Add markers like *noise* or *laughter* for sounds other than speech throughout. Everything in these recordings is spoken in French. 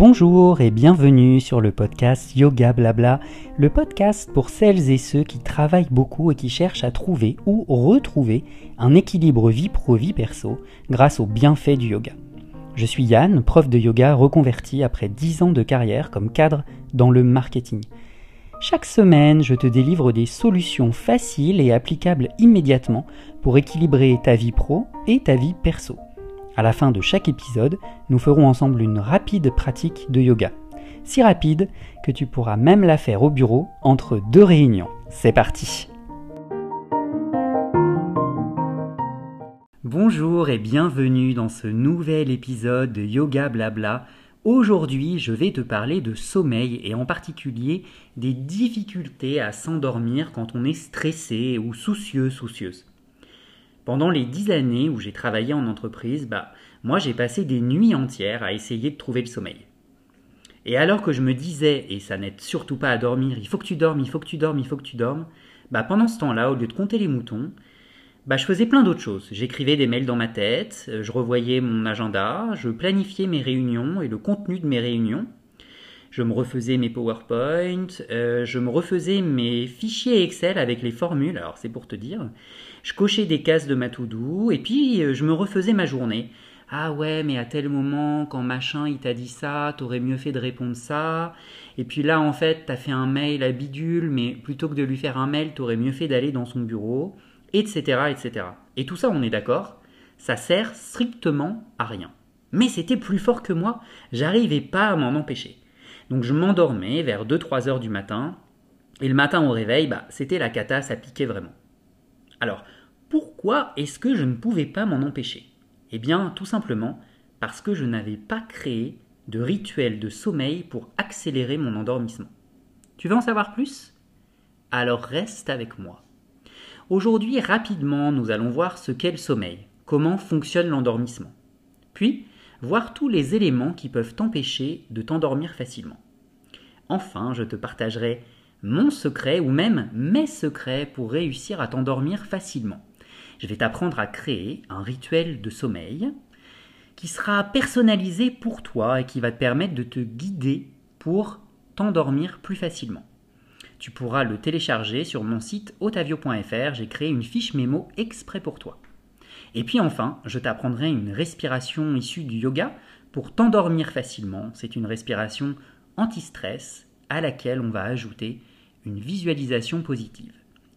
Bonjour et bienvenue sur le podcast Yoga Blabla, le podcast pour celles et ceux qui travaillent beaucoup et qui cherchent à trouver ou retrouver un équilibre vie pro-vie perso grâce aux bienfaits du yoga. Je suis Yann, prof de yoga reconverti après 10 ans de carrière comme cadre dans le marketing. Chaque semaine, je te délivre des solutions faciles et applicables immédiatement pour équilibrer ta vie pro et ta vie perso. À la fin de chaque épisode, nous ferons ensemble une rapide pratique de yoga. Si rapide que tu pourras même la faire au bureau entre deux réunions. C'est parti Bonjour et bienvenue dans ce nouvel épisode de Yoga Blabla. Aujourd'hui, je vais te parler de sommeil et en particulier des difficultés à s'endormir quand on est stressé ou soucieux, soucieuse. Pendant les dix années où j'ai travaillé en entreprise, bah, moi j'ai passé des nuits entières à essayer de trouver le sommeil. Et alors que je me disais, et ça n'aide surtout pas à dormir, il faut que tu dormes, il faut que tu dormes, il faut que tu dormes, bah pendant ce temps-là, au lieu de compter les moutons, bah je faisais plein d'autres choses. J'écrivais des mails dans ma tête, euh, je revoyais mon agenda, je planifiais mes réunions et le contenu de mes réunions. Je me refaisais mes PowerPoint, euh, je me refaisais mes fichiers Excel avec les formules, alors c'est pour te dire. Je cochais des cases de ma to-do et puis euh, je me refaisais ma journée. Ah ouais, mais à tel moment, quand machin il t'a dit ça, t'aurais mieux fait de répondre ça. Et puis là, en fait, t'as fait un mail à bidule, mais plutôt que de lui faire un mail, t'aurais mieux fait d'aller dans son bureau, etc., etc. Et tout ça, on est d'accord, ça sert strictement à rien. Mais c'était plus fort que moi, j'arrivais pas à m'en empêcher. Donc je m'endormais vers 2-3 heures du matin, et le matin au réveil, bah, c'était la cata, ça piquait vraiment. Alors, pourquoi est-ce que je ne pouvais pas m'en empêcher? Eh bien, tout simplement parce que je n'avais pas créé de rituel de sommeil pour accélérer mon endormissement. Tu veux en savoir plus? Alors reste avec moi. Aujourd'hui, rapidement, nous allons voir ce qu'est le sommeil, comment fonctionne l'endormissement. Puis, voir tous les éléments qui peuvent t'empêcher de t'endormir facilement. Enfin, je te partagerai mon secret ou même mes secrets pour réussir à t'endormir facilement. Je vais t'apprendre à créer un rituel de sommeil qui sera personnalisé pour toi et qui va te permettre de te guider pour t'endormir plus facilement. Tu pourras le télécharger sur mon site otavio.fr, j'ai créé une fiche mémo exprès pour toi. Et puis enfin, je t'apprendrai une respiration issue du yoga pour t'endormir facilement. C'est une respiration anti-stress à laquelle on va ajouter une visualisation positive.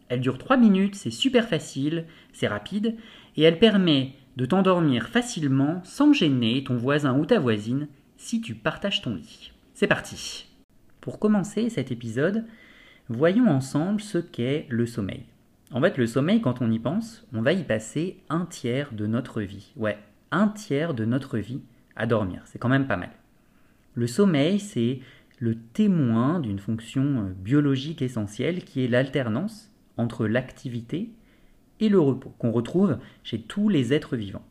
Elle dure 3 minutes, c'est super facile, c'est rapide, et elle permet de t'endormir facilement sans gêner ton voisin ou ta voisine si tu partages ton lit. C'est parti Pour commencer cet épisode, voyons ensemble ce qu'est le sommeil. En fait, le sommeil, quand on y pense, on va y passer un tiers de notre vie. Ouais, un tiers de notre vie à dormir. C'est quand même pas mal. Le sommeil, c'est le témoin d'une fonction euh, biologique essentielle qui est l'alternance entre l'activité et le repos, qu'on retrouve chez tous les êtres vivants.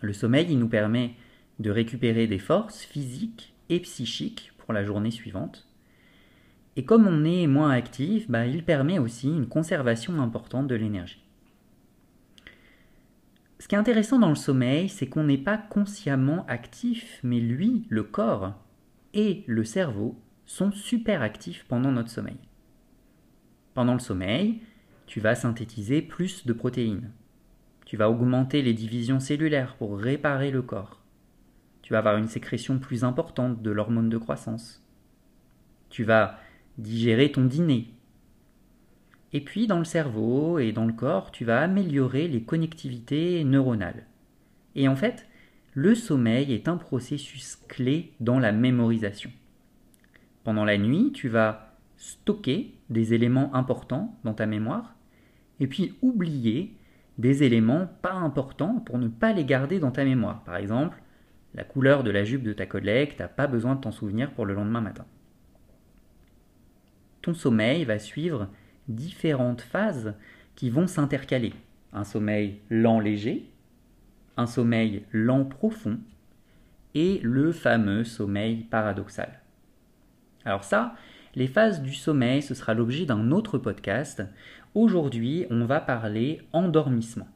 Le sommeil, il nous permet de récupérer des forces physiques et psychiques pour la journée suivante. Et comme on est moins actif, bah, il permet aussi une conservation importante de l'énergie. Ce qui est intéressant dans le sommeil, c'est qu'on n'est pas consciemment actif, mais lui, le corps, et le cerveau sont super actifs pendant notre sommeil. Pendant le sommeil, tu vas synthétiser plus de protéines. Tu vas augmenter les divisions cellulaires pour réparer le corps. Tu vas avoir une sécrétion plus importante de l'hormone de croissance. Tu vas digérer ton dîner. Et puis dans le cerveau et dans le corps, tu vas améliorer les connectivités neuronales. Et en fait, le sommeil est un processus clé dans la mémorisation. Pendant la nuit, tu vas stocker des éléments importants dans ta mémoire et puis oublier des éléments pas importants pour ne pas les garder dans ta mémoire. Par exemple, la couleur de la jupe de ta collègue, tu n'as pas besoin de t'en souvenir pour le lendemain matin. Sommeil va suivre différentes phases qui vont s'intercaler. Un sommeil lent léger, un sommeil lent profond et le fameux sommeil paradoxal. Alors ça, les phases du sommeil, ce sera l'objet d'un autre podcast. Aujourd'hui, on va parler endormissement.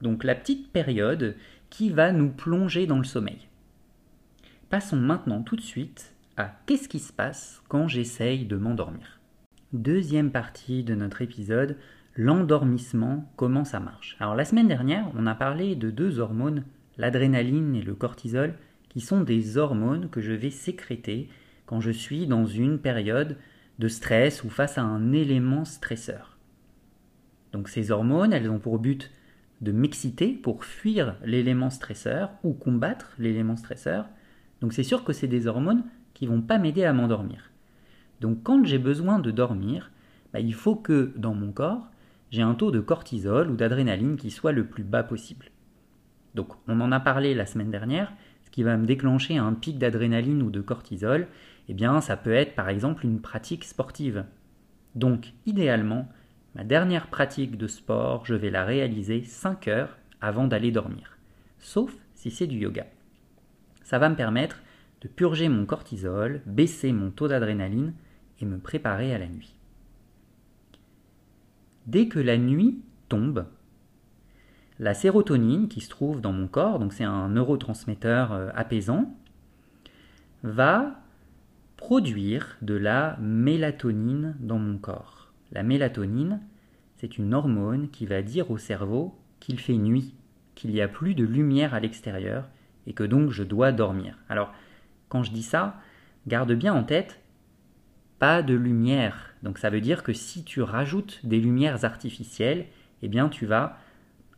Donc la petite période qui va nous plonger dans le sommeil. passons maintenant tout de suite à qu'est-ce qui se passe quand j'essaye de m'endormir? Deuxième partie de notre épisode, l'endormissement, comment ça marche? Alors la semaine dernière, on a parlé de deux hormones, l'adrénaline et le cortisol, qui sont des hormones que je vais sécréter quand je suis dans une période de stress ou face à un élément stresseur. Donc ces hormones, elles ont pour but de m'exciter pour fuir l'élément stresseur ou combattre l'élément stresseur. Donc c'est sûr que c'est des hormones qui vont pas m'aider à m'endormir. Donc quand j'ai besoin de dormir, bah, il faut que dans mon corps, j'ai un taux de cortisol ou d'adrénaline qui soit le plus bas possible. Donc on en a parlé la semaine dernière, ce qui va me déclencher un pic d'adrénaline ou de cortisol, eh bien ça peut être par exemple une pratique sportive. Donc idéalement, Ma dernière pratique de sport, je vais la réaliser 5 heures avant d'aller dormir, sauf si c'est du yoga. Ça va me permettre de purger mon cortisol, baisser mon taux d'adrénaline et me préparer à la nuit. Dès que la nuit tombe, la sérotonine qui se trouve dans mon corps, donc c'est un neurotransmetteur euh, apaisant, va produire de la mélatonine dans mon corps. La mélatonine, c'est une hormone qui va dire au cerveau qu'il fait nuit, qu'il n'y a plus de lumière à l'extérieur et que donc je dois dormir. Quand je dis ça, garde bien en tête, pas de lumière. Donc ça veut dire que si tu rajoutes des lumières artificielles, eh bien tu vas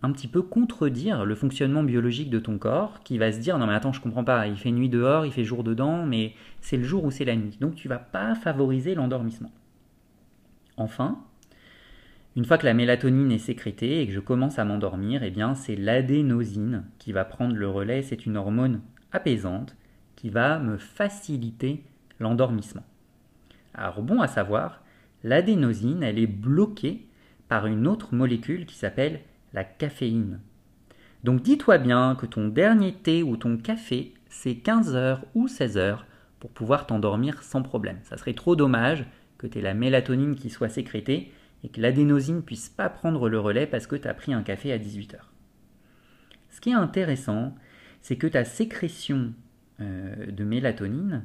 un petit peu contredire le fonctionnement biologique de ton corps qui va se dire non mais attends je comprends pas il fait nuit dehors il fait jour dedans mais c'est le jour ou c'est la nuit donc tu vas pas favoriser l'endormissement Enfin, une fois que la mélatonine est sécrétée et que je commence à m'endormir, eh bien c'est l'adénosine qui va prendre le relais. C'est une hormone apaisante qui va me faciliter l'endormissement. Alors bon à savoir, l'adénosine, elle est bloquée par une autre molécule qui s'appelle la caféine. Donc dis-toi bien que ton dernier thé ou ton café, c'est 15 heures ou 16 heures pour pouvoir t'endormir sans problème. Ça serait trop dommage que tu aies la mélatonine qui soit sécrétée et que l'adénosine puisse pas prendre le relais parce que tu as pris un café à 18h. Ce qui est intéressant, c'est que ta sécrétion de mélatonine,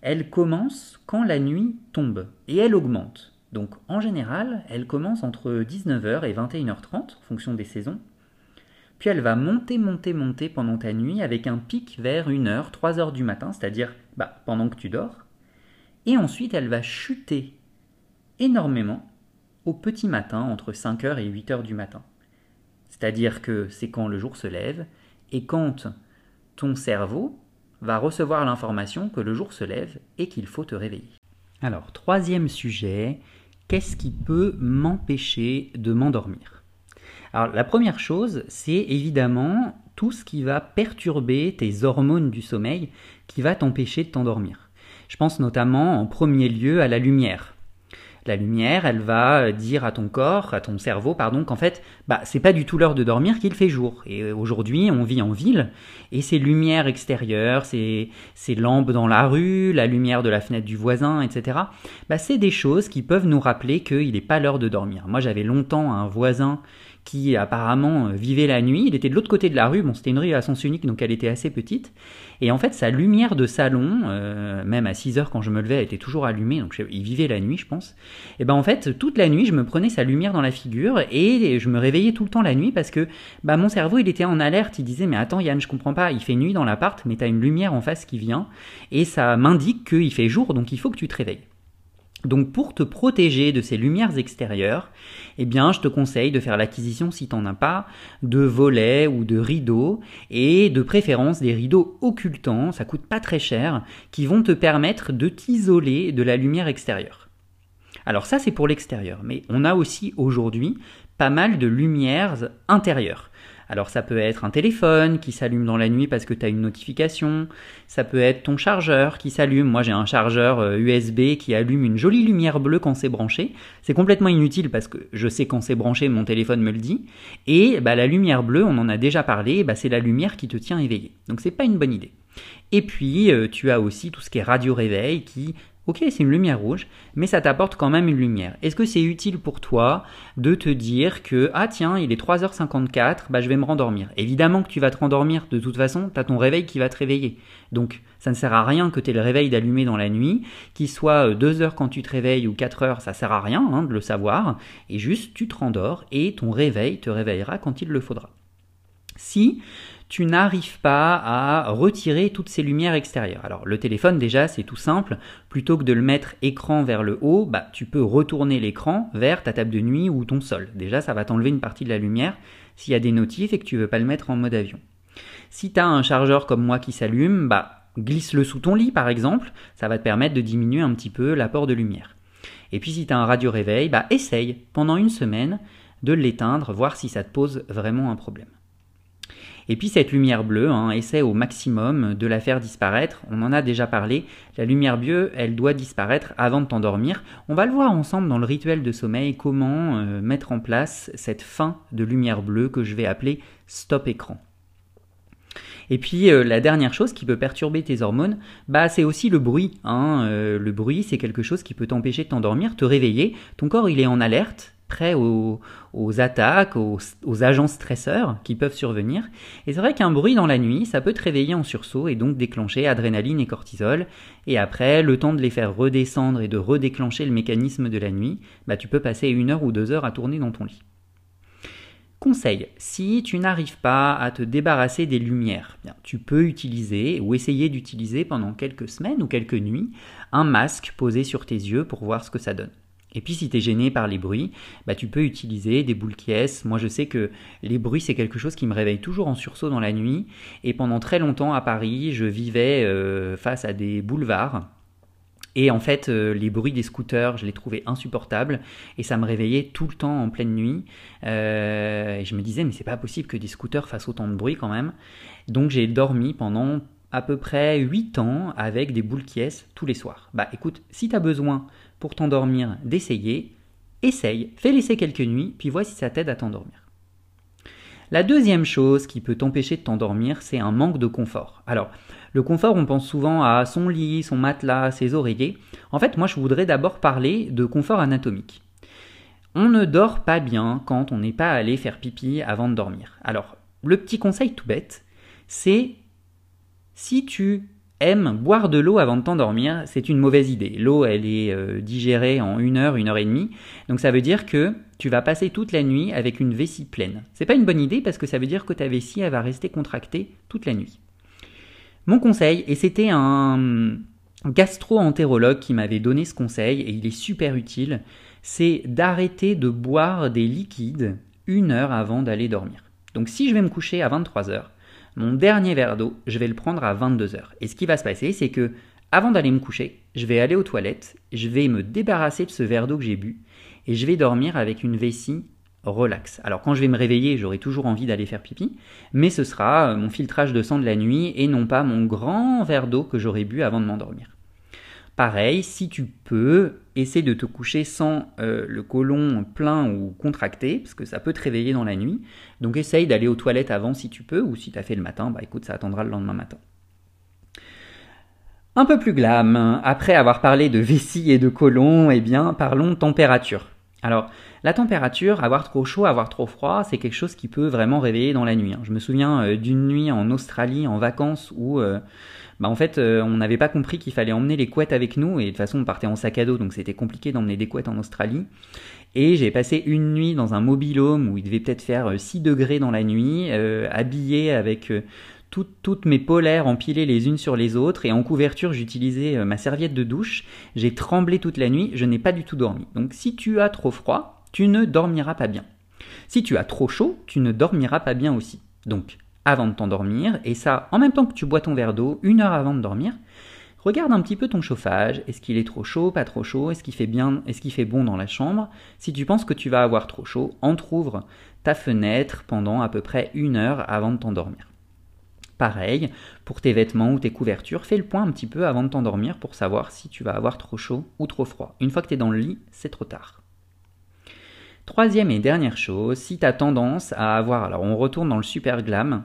elle commence quand la nuit tombe et elle augmente. Donc en général, elle commence entre 19h et 21h30 en fonction des saisons. Puis elle va monter, monter, monter pendant ta nuit avec un pic vers 1h, 3h du matin, c'est-à-dire bah, pendant que tu dors et ensuite elle va chuter énormément au petit matin, entre 5h et 8h du matin. C'est-à-dire que c'est quand le jour se lève et quand ton cerveau va recevoir l'information que le jour se lève et qu'il faut te réveiller. Alors, troisième sujet, qu'est-ce qui peut m'empêcher de m'endormir? Alors, la première chose, c'est évidemment tout ce qui va perturber tes hormones du sommeil, qui va t'empêcher de t'endormir. Je pense notamment en premier lieu à la lumière. La lumière, elle va dire à ton corps, à ton cerveau, pardon, qu'en fait, bah, c'est pas du tout l'heure de dormir qu'il fait jour. Et aujourd'hui, on vit en ville, et ces lumières extérieures, ces, ces lampes dans la rue, la lumière de la fenêtre du voisin, etc., bah, c'est des choses qui peuvent nous rappeler qu'il n'est pas l'heure de dormir. Moi, j'avais longtemps un voisin qui apparemment euh, vivait la nuit. Il était de l'autre côté de la rue. Bon, c'était une rue à sens unique, donc elle était assez petite. Et en fait, sa lumière de salon, euh, même à 6 heures quand je me levais, elle était toujours allumée. Donc il vivait la nuit, je pense. Et ben en fait, toute la nuit, je me prenais sa lumière dans la figure et je me réveillais tout le temps la nuit parce que bah, mon cerveau, il était en alerte. Il disait, mais attends Yann, je comprends pas. Il fait nuit dans l'appart, mais tu as une lumière en face qui vient et ça m'indique qu'il fait jour, donc il faut que tu te réveilles. Donc pour te protéger de ces lumières extérieures, eh bien je te conseille de faire l'acquisition si tu n'en as pas de volets ou de rideaux et de préférence des rideaux occultants, ça coûte pas très cher, qui vont te permettre de t'isoler de la lumière extérieure. Alors ça c'est pour l'extérieur, mais on a aussi aujourd'hui pas mal de lumières intérieures. Alors ça peut être un téléphone qui s'allume dans la nuit parce que tu as une notification, ça peut être ton chargeur qui s'allume. Moi j'ai un chargeur USB euh, qui allume une jolie lumière bleue quand c'est branché. C'est complètement inutile parce que je sais quand c'est branché, mon téléphone me le dit. Et bah, la lumière bleue, on en a déjà parlé, bah, c'est la lumière qui te tient éveillé. Donc c'est pas une bonne idée. Et puis euh, tu as aussi tout ce qui est radio réveil qui Ok, c'est une lumière rouge, mais ça t'apporte quand même une lumière. Est-ce que c'est utile pour toi de te dire que, ah tiens, il est 3h54, bah je vais me rendormir Évidemment que tu vas te rendormir, de toute façon, tu as ton réveil qui va te réveiller. Donc ça ne sert à rien que tu aies le réveil d'allumer dans la nuit, qu'il soit 2 heures quand tu te réveilles ou 4 heures, ça sert à rien hein, de le savoir, et juste tu te rendors et ton réveil te réveillera quand il le faudra. Si tu n'arrives pas à retirer toutes ces lumières extérieures. Alors le téléphone déjà c'est tout simple, plutôt que de le mettre écran vers le haut, bah, tu peux retourner l'écran vers ta table de nuit ou ton sol. Déjà ça va t'enlever une partie de la lumière s'il y a des notifs et que tu veux pas le mettre en mode avion. Si tu as un chargeur comme moi qui s'allume, bah glisse-le sous ton lit par exemple, ça va te permettre de diminuer un petit peu l'apport de lumière. Et puis si tu as un radio réveil, bah essaye pendant une semaine de l'éteindre, voir si ça te pose vraiment un problème. Et puis cette lumière bleue, hein, essaie au maximum de la faire disparaître. On en a déjà parlé. La lumière bleue, elle doit disparaître avant de t'endormir. On va le voir ensemble dans le rituel de sommeil, comment euh, mettre en place cette fin de lumière bleue que je vais appeler stop écran. Et puis euh, la dernière chose qui peut perturber tes hormones, bah c'est aussi le bruit. Hein. Euh, le bruit, c'est quelque chose qui peut t'empêcher de t'endormir, te réveiller. Ton corps, il est en alerte prêt aux, attaques, aux, agents stresseurs qui peuvent survenir. Et c'est vrai qu'un bruit dans la nuit, ça peut te réveiller en sursaut et donc déclencher adrénaline et cortisol. Et après, le temps de les faire redescendre et de redéclencher le mécanisme de la nuit, bah, tu peux passer une heure ou deux heures à tourner dans ton lit. Conseil, si tu n'arrives pas à te débarrasser des lumières, tu peux utiliser ou essayer d'utiliser pendant quelques semaines ou quelques nuits un masque posé sur tes yeux pour voir ce que ça donne. Et puis si tu es gêné par les bruits, bah, tu peux utiliser des boules qui Moi je sais que les bruits c'est quelque chose qui me réveille toujours en sursaut dans la nuit. Et pendant très longtemps à Paris, je vivais euh, face à des boulevards. Et en fait, euh, les bruits des scooters, je les trouvais insupportables et ça me réveillait tout le temps en pleine nuit. Euh, et je me disais, mais c'est pas possible que des scooters fassent autant de bruit quand même. Donc j'ai dormi pendant à peu près 8 ans avec des boules qui tous les soirs. Bah écoute, si tu as besoin pour t'endormir d'essayer, essaye, fais laisser quelques nuits, puis vois si ça t'aide à t'endormir. La deuxième chose qui peut t'empêcher de t'endormir, c'est un manque de confort. Alors, le confort, on pense souvent à son lit, son matelas, ses oreillers. En fait, moi, je voudrais d'abord parler de confort anatomique. On ne dort pas bien quand on n'est pas allé faire pipi avant de dormir. Alors, le petit conseil tout bête, c'est si tu aimes boire de l'eau avant de t'endormir, c'est une mauvaise idée. L'eau, elle est euh, digérée en une heure, une heure et demie. Donc ça veut dire que tu vas passer toute la nuit avec une vessie pleine. C'est pas une bonne idée parce que ça veut dire que ta vessie, elle va rester contractée toute la nuit. Mon conseil, et c'était un gastro-entérologue qui m'avait donné ce conseil, et il est super utile, c'est d'arrêter de boire des liquides une heure avant d'aller dormir. Donc si je vais me coucher à 23 heures, mon dernier verre d'eau, je vais le prendre à 22h. Et ce qui va se passer, c'est que avant d'aller me coucher, je vais aller aux toilettes, je vais me débarrasser de ce verre d'eau que j'ai bu et je vais dormir avec une vessie relax. Alors quand je vais me réveiller, j'aurai toujours envie d'aller faire pipi, mais ce sera mon filtrage de sang de la nuit et non pas mon grand verre d'eau que j'aurais bu avant de m'endormir. Pareil, si tu peux, essaie de te coucher sans euh, le côlon plein ou contracté, parce que ça peut te réveiller dans la nuit. Donc essaye d'aller aux toilettes avant si tu peux, ou si tu as fait le matin, bah écoute, ça attendra le lendemain matin. Un peu plus glam, après avoir parlé de vessie et de côlon, eh bien parlons température. Alors, la température, avoir trop chaud, avoir trop froid, c'est quelque chose qui peut vraiment réveiller dans la nuit. Hein. Je me souviens euh, d'une nuit en Australie en vacances où euh, bah en fait, euh, on n'avait pas compris qu'il fallait emmener les couettes avec nous, et de toute façon, on partait en sac à dos, donc c'était compliqué d'emmener des couettes en Australie. Et j'ai passé une nuit dans un mobilhome où il devait peut-être faire 6 euh, degrés dans la nuit, euh, habillé avec toutes mes polaires empilées les unes sur les autres, et en couverture, j'utilisais ma serviette de douche. J'ai tremblé toute la nuit, je n'ai pas du tout dormi. Donc si tu as trop froid, tu ne dormiras pas bien. Si tu as trop chaud, tu ne dormiras pas bien aussi. Donc avant de t'endormir, et ça en même temps que tu bois ton verre d'eau, une heure avant de dormir. Regarde un petit peu ton chauffage, est-ce qu'il est trop chaud, pas trop chaud, est-ce qu'il fait bien, est-ce qu'il fait bon dans la chambre? Si tu penses que tu vas avoir trop chaud, entrouvre ta fenêtre pendant à peu près une heure avant de t'endormir. Pareil, pour tes vêtements ou tes couvertures, fais le point un petit peu avant de t'endormir pour savoir si tu vas avoir trop chaud ou trop froid. Une fois que tu es dans le lit, c'est trop tard. Troisième et dernière chose, si tu as tendance à avoir, alors on retourne dans le super glam,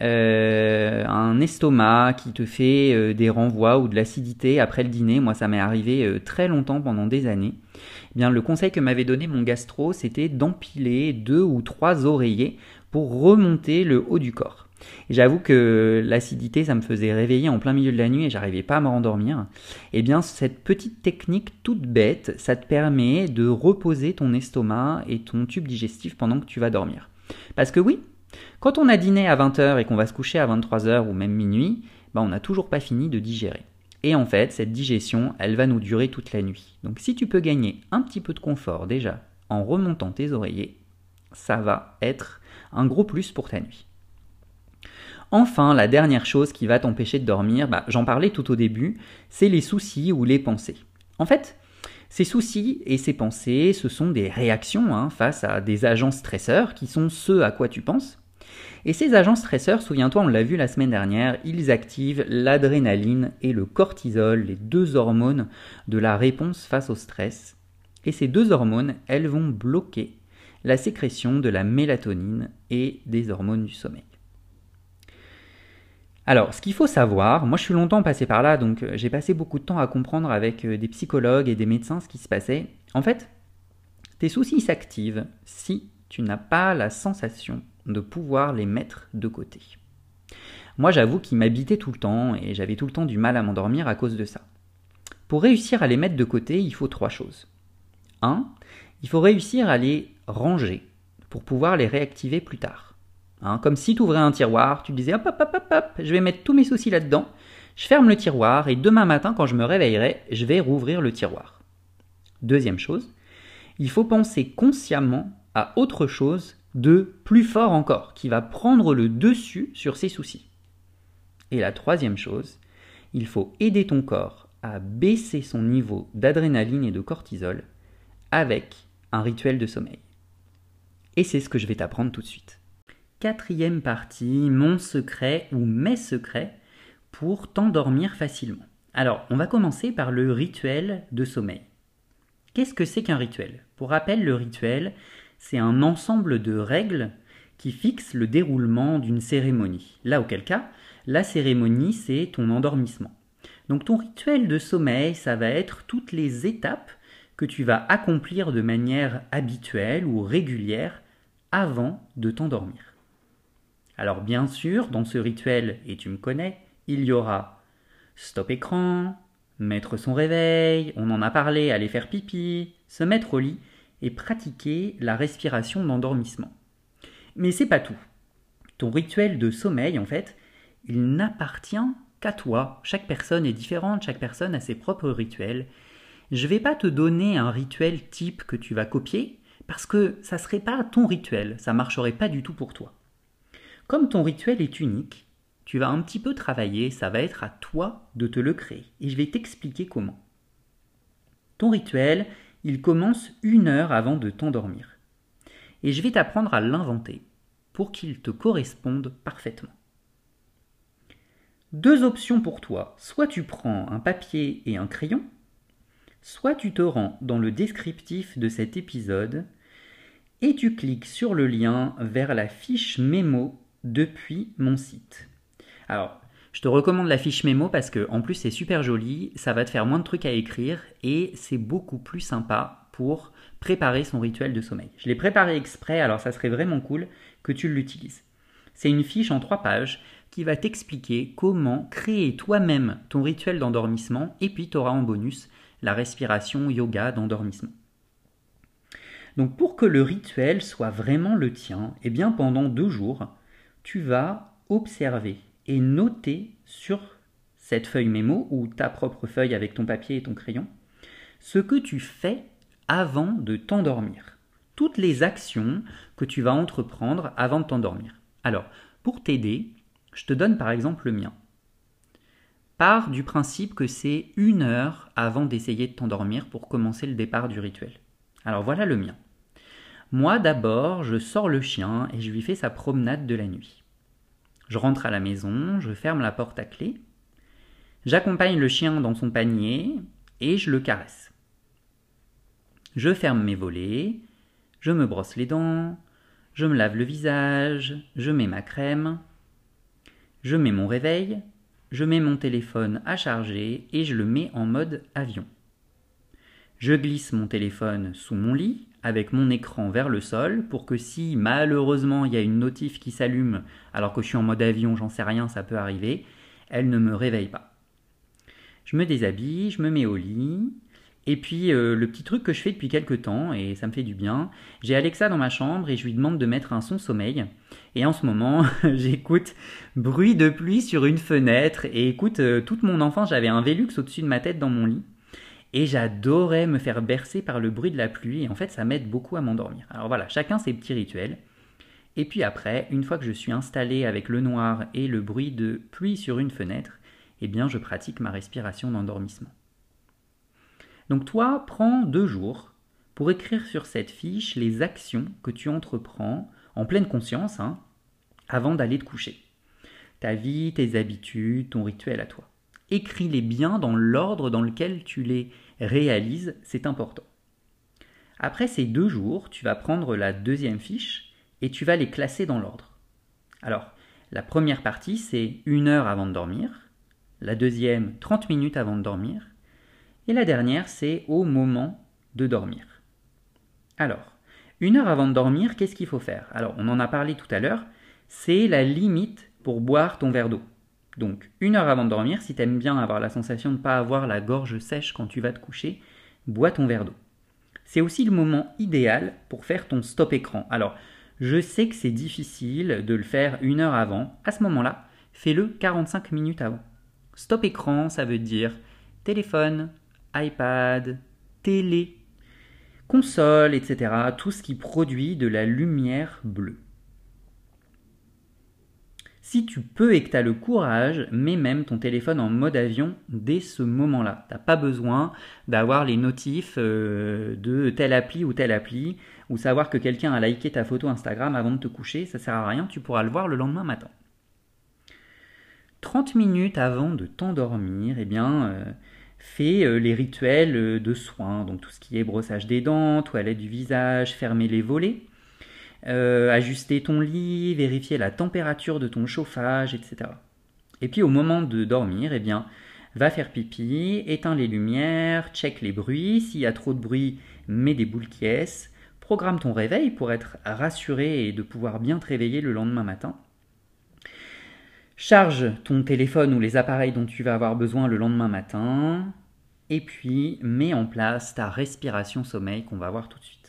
euh, un estomac qui te fait euh, des renvois ou de l'acidité après le dîner, moi ça m'est arrivé euh, très longtemps pendant des années, eh bien le conseil que m'avait donné mon gastro c'était d'empiler deux ou trois oreillers pour remonter le haut du corps. J'avoue que l'acidité, ça me faisait réveiller en plein milieu de la nuit et j'arrivais pas à me rendormir. Eh bien, cette petite technique toute bête, ça te permet de reposer ton estomac et ton tube digestif pendant que tu vas dormir. Parce que oui, quand on a dîné à 20h et qu'on va se coucher à 23h ou même minuit, bah on n'a toujours pas fini de digérer. Et en fait, cette digestion, elle va nous durer toute la nuit. Donc si tu peux gagner un petit peu de confort déjà en remontant tes oreillers, ça va être un gros plus pour ta nuit. Enfin, la dernière chose qui va t'empêcher de dormir, bah, j'en parlais tout au début, c'est les soucis ou les pensées. En fait, ces soucis et ces pensées, ce sont des réactions hein, face à des agents stresseurs qui sont ceux à quoi tu penses, et ces agents stresseurs, souviens-toi, on l'a vu la semaine dernière, ils activent l'adrénaline et le cortisol, les deux hormones de la réponse face au stress. Et ces deux hormones, elles vont bloquer la sécrétion de la mélatonine et des hormones du sommeil. Alors, ce qu'il faut savoir, moi je suis longtemps passé par là, donc euh, j'ai passé beaucoup de temps à comprendre avec euh, des psychologues et des médecins ce qui se passait. En fait, tes soucis s'activent si tu n'as pas la sensation de pouvoir les mettre de côté. Moi, j'avoue qu'ils m'habitaient tout le temps et j'avais tout le temps du mal à m'endormir à cause de ça. Pour réussir à les mettre de côté, il faut trois choses. 1. Il faut réussir à les ranger pour pouvoir les réactiver plus tard. Hein, comme si tu ouvrais un tiroir, tu disais hop hop hop hop hop, je vais mettre tous mes soucis là-dedans, je ferme le tiroir et demain matin quand je me réveillerai, je vais rouvrir le tiroir. Deuxième chose, il faut penser consciemment à autre chose de plus fort encore, qui va prendre le dessus sur ses soucis. Et la troisième chose, il faut aider ton corps à baisser son niveau d'adrénaline et de cortisol avec un rituel de sommeil. Et c'est ce que je vais t'apprendre tout de suite. Quatrième partie, mon secret ou mes secrets pour t'endormir facilement. Alors, on va commencer par le rituel de sommeil. Qu'est-ce que c'est qu'un rituel? Pour rappel, le rituel, c'est un ensemble de règles qui fixent le déroulement d'une cérémonie. Là, auquel cas, la cérémonie, c'est ton endormissement. Donc ton rituel de sommeil, ça va être toutes les étapes que tu vas accomplir de manière habituelle ou régulière avant de t'endormir. Alors bien sûr, dans ce rituel, et tu me connais, il y aura stop écran, mettre son réveil, on en a parlé, aller faire pipi, se mettre au lit, et pratiquer la respiration d'endormissement. Mais c'est pas tout. Ton rituel de sommeil, en fait, il n'appartient qu'à toi. Chaque personne est différente, chaque personne a ses propres rituels. Je vais pas te donner un rituel type que tu vas copier parce que ça serait pas ton rituel, ça marcherait pas du tout pour toi. Comme ton rituel est unique, tu vas un petit peu travailler, ça va être à toi de te le créer et je vais t'expliquer comment. Ton rituel, il commence une heure avant de t'endormir. Et je vais t'apprendre à l'inventer pour qu'il te corresponde parfaitement. Deux options pour toi. Soit tu prends un papier et un crayon, soit tu te rends dans le descriptif de cet épisode et tu cliques sur le lien vers la fiche mémo depuis mon site. Alors, je te recommande la fiche mémo parce que en plus c'est super joli, ça va te faire moins de trucs à écrire et c'est beaucoup plus sympa pour préparer son rituel de sommeil. Je l'ai préparé exprès, alors ça serait vraiment cool que tu l'utilises. C'est une fiche en trois pages qui va t'expliquer comment créer toi-même ton rituel d'endormissement et puis tu auras en bonus la respiration yoga d'endormissement. Donc pour que le rituel soit vraiment le tien, eh bien pendant deux jours, tu vas observer et noter sur cette feuille mémo ou ta propre feuille avec ton papier et ton crayon ce que tu fais avant de t'endormir. Toutes les actions que tu vas entreprendre avant de t'endormir. Alors, pour t'aider, je te donne par exemple le mien. Pars du principe que c'est une heure avant d'essayer de t'endormir pour commencer le départ du rituel. Alors voilà le mien. Moi d'abord, je sors le chien et je lui fais sa promenade de la nuit. Je rentre à la maison, je ferme la porte à clé, j'accompagne le chien dans son panier et je le caresse. Je ferme mes volets, je me brosse les dents, je me lave le visage, je mets ma crème, je mets mon réveil, je mets mon téléphone à charger et je le mets en mode avion. Je glisse mon téléphone sous mon lit avec mon écran vers le sol pour que si malheureusement il y a une notif qui s'allume alors que je suis en mode avion, j'en sais rien, ça peut arriver, elle ne me réveille pas. Je me déshabille, je me mets au lit, et puis euh, le petit truc que je fais depuis quelques temps, et ça me fait du bien, j'ai Alexa dans ma chambre et je lui demande de mettre un son sommeil. Et en ce moment, *laughs* j'écoute bruit de pluie sur une fenêtre et écoute, euh, toute mon enfance, j'avais un Velux au-dessus de ma tête dans mon lit. Et j'adorais me faire bercer par le bruit de la pluie. Et en fait, ça m'aide beaucoup à m'endormir. Alors voilà, chacun ses petits rituels. Et puis après, une fois que je suis installé avec le noir et le bruit de pluie sur une fenêtre, eh bien, je pratique ma respiration d'endormissement. Donc toi, prends deux jours pour écrire sur cette fiche les actions que tu entreprends en pleine conscience hein, avant d'aller te coucher. Ta vie, tes habitudes, ton rituel à toi. Écris-les bien dans l'ordre dans lequel tu les réalises, c'est important. Après ces deux jours, tu vas prendre la deuxième fiche et tu vas les classer dans l'ordre. Alors, la première partie, c'est une heure avant de dormir, la deuxième, 30 minutes avant de dormir, et la dernière, c'est au moment de dormir. Alors, une heure avant de dormir, qu'est-ce qu'il faut faire? Alors, on en a parlé tout à l'heure, c'est la limite pour boire ton verre d'eau. Donc, une heure avant de dormir, si tu aimes bien avoir la sensation de ne pas avoir la gorge sèche quand tu vas te coucher, bois ton verre d'eau. C'est aussi le moment idéal pour faire ton stop écran. Alors, je sais que c'est difficile de le faire une heure avant. À ce moment-là, fais-le 45 minutes avant. Stop écran, ça veut dire téléphone, iPad, télé, console, etc. Tout ce qui produit de la lumière bleue. Si tu peux et que tu as le courage, mets même ton téléphone en mode avion dès ce moment-là. Tu n'as pas besoin d'avoir les notifs euh, de telle appli ou telle appli, ou savoir que quelqu'un a liké ta photo Instagram avant de te coucher, ça sert à rien, tu pourras le voir le lendemain matin. 30 minutes avant de t'endormir, eh bien, euh, fait euh, les rituels de soins, donc tout ce qui est brossage des dents, toilette du visage, fermer les volets, euh, ajuster ton lit, vérifier la température de ton chauffage, etc. Et puis au moment de dormir, eh bien, va faire pipi, éteins les lumières, check les bruits, s'il y a trop de bruit, mets des boules qui programme ton réveil pour être rassuré et de pouvoir bien te réveiller le lendemain matin. Charge ton téléphone ou les appareils dont tu vas avoir besoin le lendemain matin. Et puis, mets en place ta respiration sommeil qu'on va voir tout de suite.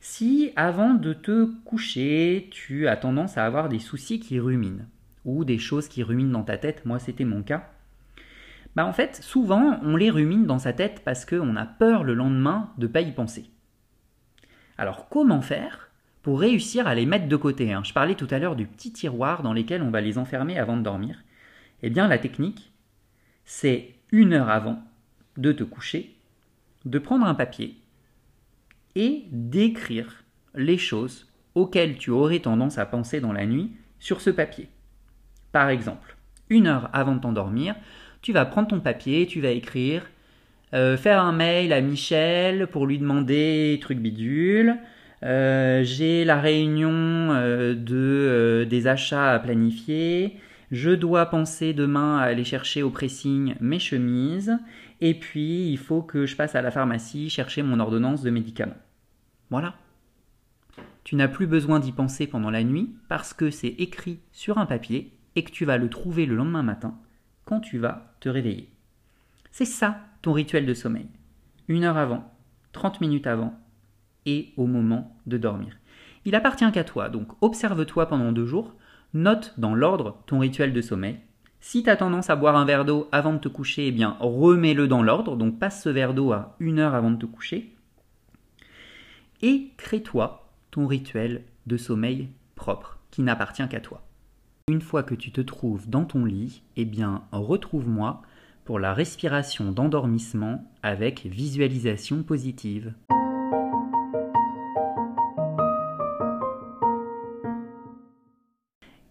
Si avant de te coucher, tu as tendance à avoir des soucis qui ruminent, ou des choses qui ruminent dans ta tête, moi c'était mon cas, bah en fait, souvent, on les rumine dans sa tête parce qu'on a peur le lendemain de ne pas y penser. Alors comment faire pour réussir à les mettre de côté. Hein? Je parlais tout à l'heure du petit tiroir dans lequel on va les enfermer avant de dormir. Eh bien, la technique, c'est une heure avant de te coucher, de prendre un papier et d'écrire les choses auxquelles tu aurais tendance à penser dans la nuit sur ce papier. Par exemple, une heure avant de t'endormir, tu vas prendre ton papier, tu vas écrire, euh, faire un mail à Michel pour lui demander truc bidule, euh, j'ai la réunion euh, de, des achats à planifier. Je dois penser demain à aller chercher au pressing mes chemises. Et puis, il faut que je passe à la pharmacie chercher mon ordonnance de médicaments. Voilà. Tu n'as plus besoin d'y penser pendant la nuit parce que c'est écrit sur un papier et que tu vas le trouver le lendemain matin quand tu vas te réveiller. C'est ça ton rituel de sommeil. Une heure avant, 30 minutes avant, et au moment de dormir. Il appartient qu'à toi, donc observe-toi pendant deux jours, note dans l'ordre ton rituel de sommeil. Si tu as tendance à boire un verre d'eau avant de te coucher, eh bien remets-le dans l'ordre, donc passe ce verre d'eau à une heure avant de te coucher. Et crée-toi ton rituel de sommeil propre, qui n'appartient qu'à toi. Une fois que tu te trouves dans ton lit, eh bien retrouve-moi pour la respiration d'endormissement avec visualisation positive.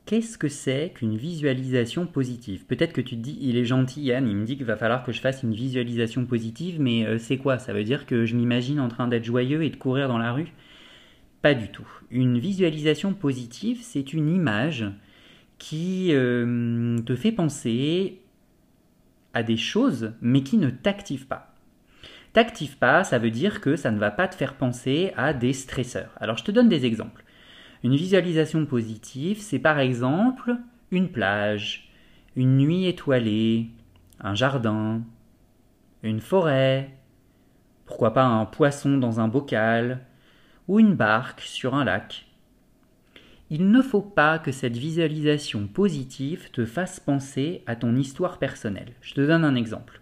Qu'est-ce que c'est qu'une visualisation positive? Peut-être que tu te dis, il est gentil Yann, il me dit qu'il va falloir que je fasse une visualisation positive, mais euh, c'est quoi? Ça veut dire que je m'imagine en train d'être joyeux et de courir dans la rue? Pas du tout. Une visualisation positive, c'est une image qui euh, te fait penser à des choses, mais qui ne t'active pas. T'active pas, ça veut dire que ça ne va pas te faire penser à des stresseurs. Alors je te donne des exemples. Une visualisation positive, c'est par exemple une plage, une nuit étoilée, un jardin, une forêt, pourquoi pas un poisson dans un bocal, ou une barque sur un lac. Il ne faut pas que cette visualisation positive te fasse penser à ton histoire personnelle. Je te donne un exemple.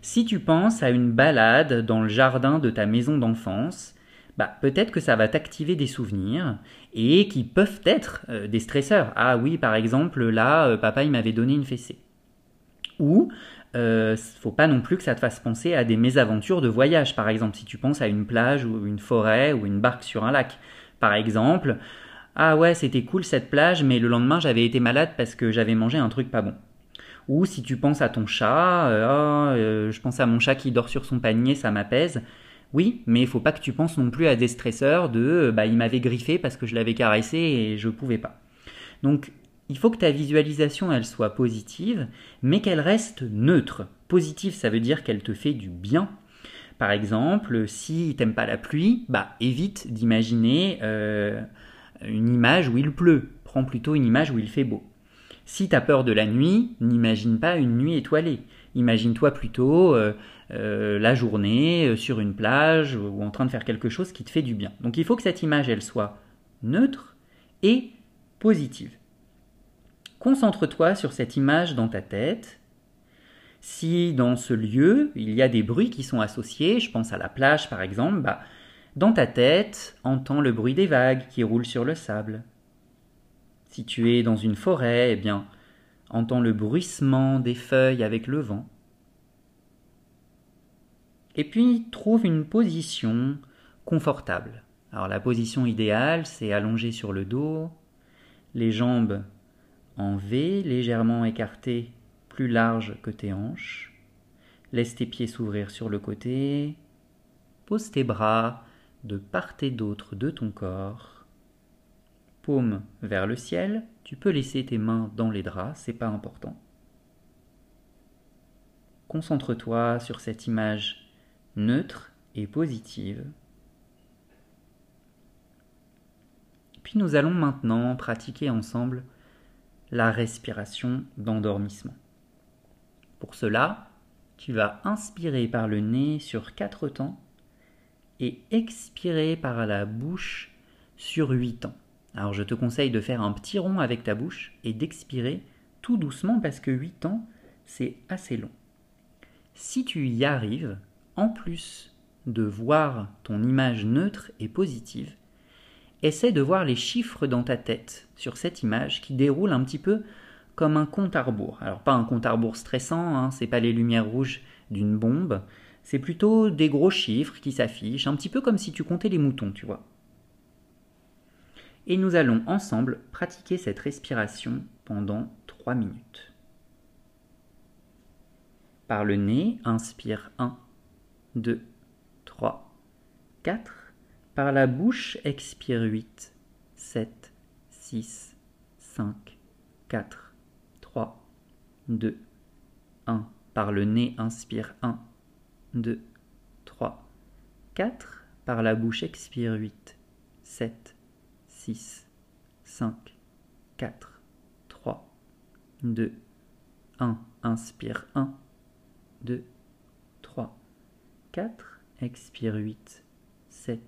Si tu penses à une balade dans le jardin de ta maison d'enfance, bah, peut-être que ça va t'activer des souvenirs et qui peuvent être euh, des stresseurs. Ah oui, par exemple, là, euh, papa, il m'avait donné une fessée. Ou, euh, faut pas non plus que ça te fasse penser à des mésaventures de voyage. Par exemple, si tu penses à une plage ou une forêt ou une barque sur un lac. Par exemple, ah ouais, c'était cool cette plage, mais le lendemain, j'avais été malade parce que j'avais mangé un truc pas bon. Ou si tu penses à ton chat, ah, je pense à mon chat qui dort sur son panier, ça m'apaise. Oui, mais il faut pas que tu penses non plus à des stresseurs de euh, bah, il m'avait griffé parce que je l'avais caressé et je pouvais pas. Donc il faut que ta visualisation elle soit positive, mais qu'elle reste neutre. Positive, ça veut dire qu'elle te fait du bien. Par exemple, si t'aimes pas la pluie, bah évite d'imaginer euh, une image où il pleut. Prends plutôt une image où il fait beau. Si tu as peur de la nuit, n'imagine pas une nuit étoilée. Imagine-toi plutôt euh, euh, la journée euh, sur une plage ou en train de faire quelque chose qui te fait du bien. Donc il faut que cette image, elle soit neutre et positive. Concentre-toi sur cette image dans ta tête. Si dans ce lieu, il y a des bruits qui sont associés, je pense à la plage par exemple, bah, dans ta tête, entends le bruit des vagues qui roulent sur le sable. Si tu es dans une forêt, eh bien, entends le bruissement des feuilles avec le vent. Et puis trouve une position confortable. Alors la position idéale, c'est allongé sur le dos, les jambes en V, légèrement écartées, plus larges que tes hanches. Laisse tes pieds s'ouvrir sur le côté. Pose tes bras de part et d'autre de ton corps. Vers le ciel, tu peux laisser tes mains dans les draps, c'est pas important. Concentre-toi sur cette image neutre et positive. Puis nous allons maintenant pratiquer ensemble la respiration d'endormissement. Pour cela, tu vas inspirer par le nez sur quatre temps et expirer par la bouche sur huit temps. Alors je te conseille de faire un petit rond avec ta bouche et d'expirer tout doucement parce que 8 ans, c'est assez long. Si tu y arrives, en plus de voir ton image neutre et positive, essaie de voir les chiffres dans ta tête sur cette image qui déroule un petit peu comme un compte à rebours. Alors pas un compte à rebours stressant, hein, c'est pas les lumières rouges d'une bombe, c'est plutôt des gros chiffres qui s'affichent, un petit peu comme si tu comptais les moutons, tu vois et nous allons ensemble pratiquer cette respiration pendant 3 minutes. Par le nez, inspire 1, 2, 3, 4. Par la bouche, expire 8, 7, 6, 5, 4, 3, 2, 1. Par le nez, inspire 1, 2, 3, 4. Par la bouche, expire 8, 7, 6, 5, 4, 3, 2, 1. Inspire 1, 2, 3, 4. Expire 8, 7,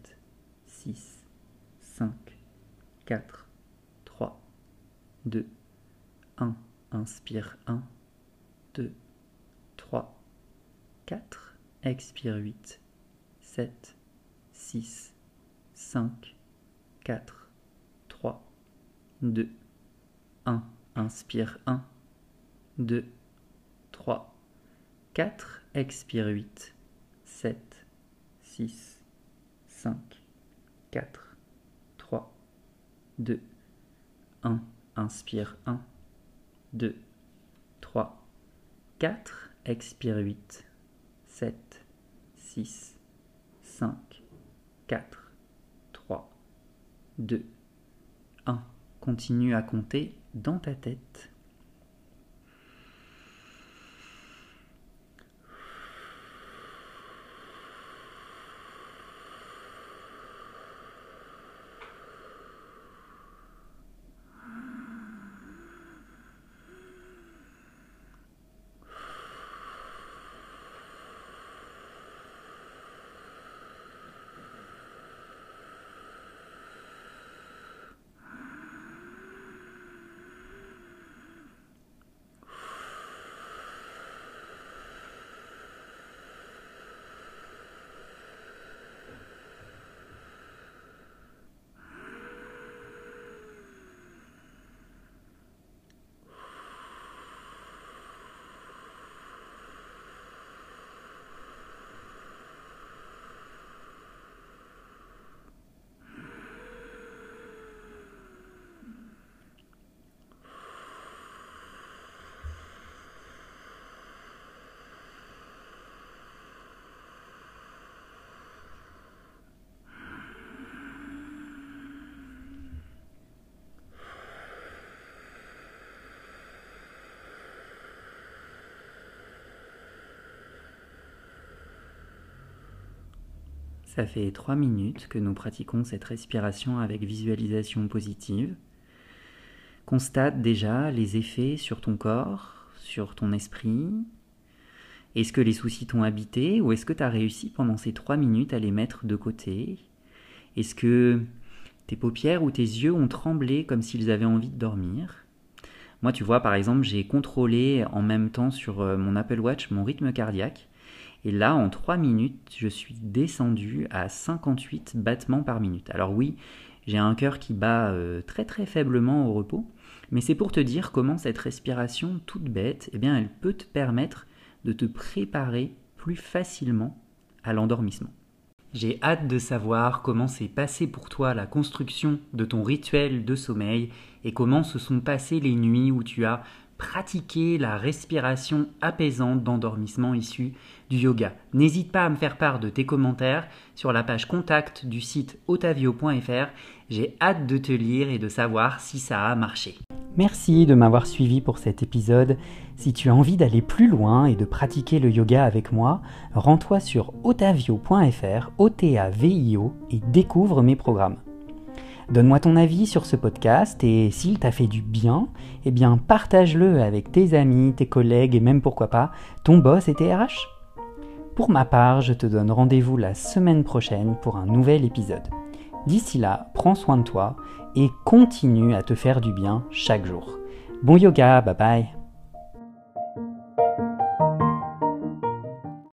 6, 5, 4, 3, 2, 1. Inspire 1, 2, 3, 4. Expire 8, 7, 6, 5, 4, 2, 1. Inspire 1, 2, 3, 4. Expire 8, 7, 6, 5, 4, 3, 2, 1. Inspire 1, 2, 3, 4. Expire 8, 7, 6, 5, 4, 3, 2, 1. Continue à compter dans ta tête. Ça fait trois minutes que nous pratiquons cette respiration avec visualisation positive. Constate déjà les effets sur ton corps, sur ton esprit. Est-ce que les soucis t'ont habité ou est-ce que tu as réussi pendant ces trois minutes à les mettre de côté? Est-ce que tes paupières ou tes yeux ont tremblé comme s'ils avaient envie de dormir? Moi, tu vois, par exemple, j'ai contrôlé en même temps sur euh, mon Apple Watch mon rythme cardiaque et là, en 3 minutes, je suis descendu à 58 battements par minute. Alors oui, j'ai un cœur qui bat euh, très très faiblement au repos, mais c'est pour te dire comment cette respiration toute bête, eh bien, elle peut te permettre de te préparer plus facilement à l'endormissement. J'ai hâte de savoir comment s'est passé pour toi la construction de ton rituel de sommeil et comment se sont passées les nuits où tu as pratiquer la respiration apaisante d'endormissement issue du yoga. N'hésite pas à me faire part de tes commentaires sur la page contact du site otavio.fr. J'ai hâte de te lire et de savoir si ça a marché. Merci de m'avoir suivi pour cet épisode. Si tu as envie d'aller plus loin et de pratiquer le yoga avec moi, rends-toi sur otavio.fr, O-T-A-V-I-O, et découvre mes programmes. Donne-moi ton avis sur ce podcast et s'il t'a fait du bien, eh bien partage-le avec tes amis, tes collègues et même pourquoi pas ton boss et tes RH. Pour ma part, je te donne rendez-vous la semaine prochaine pour un nouvel épisode. D'ici là, prends soin de toi et continue à te faire du bien chaque jour. Bon yoga, bye bye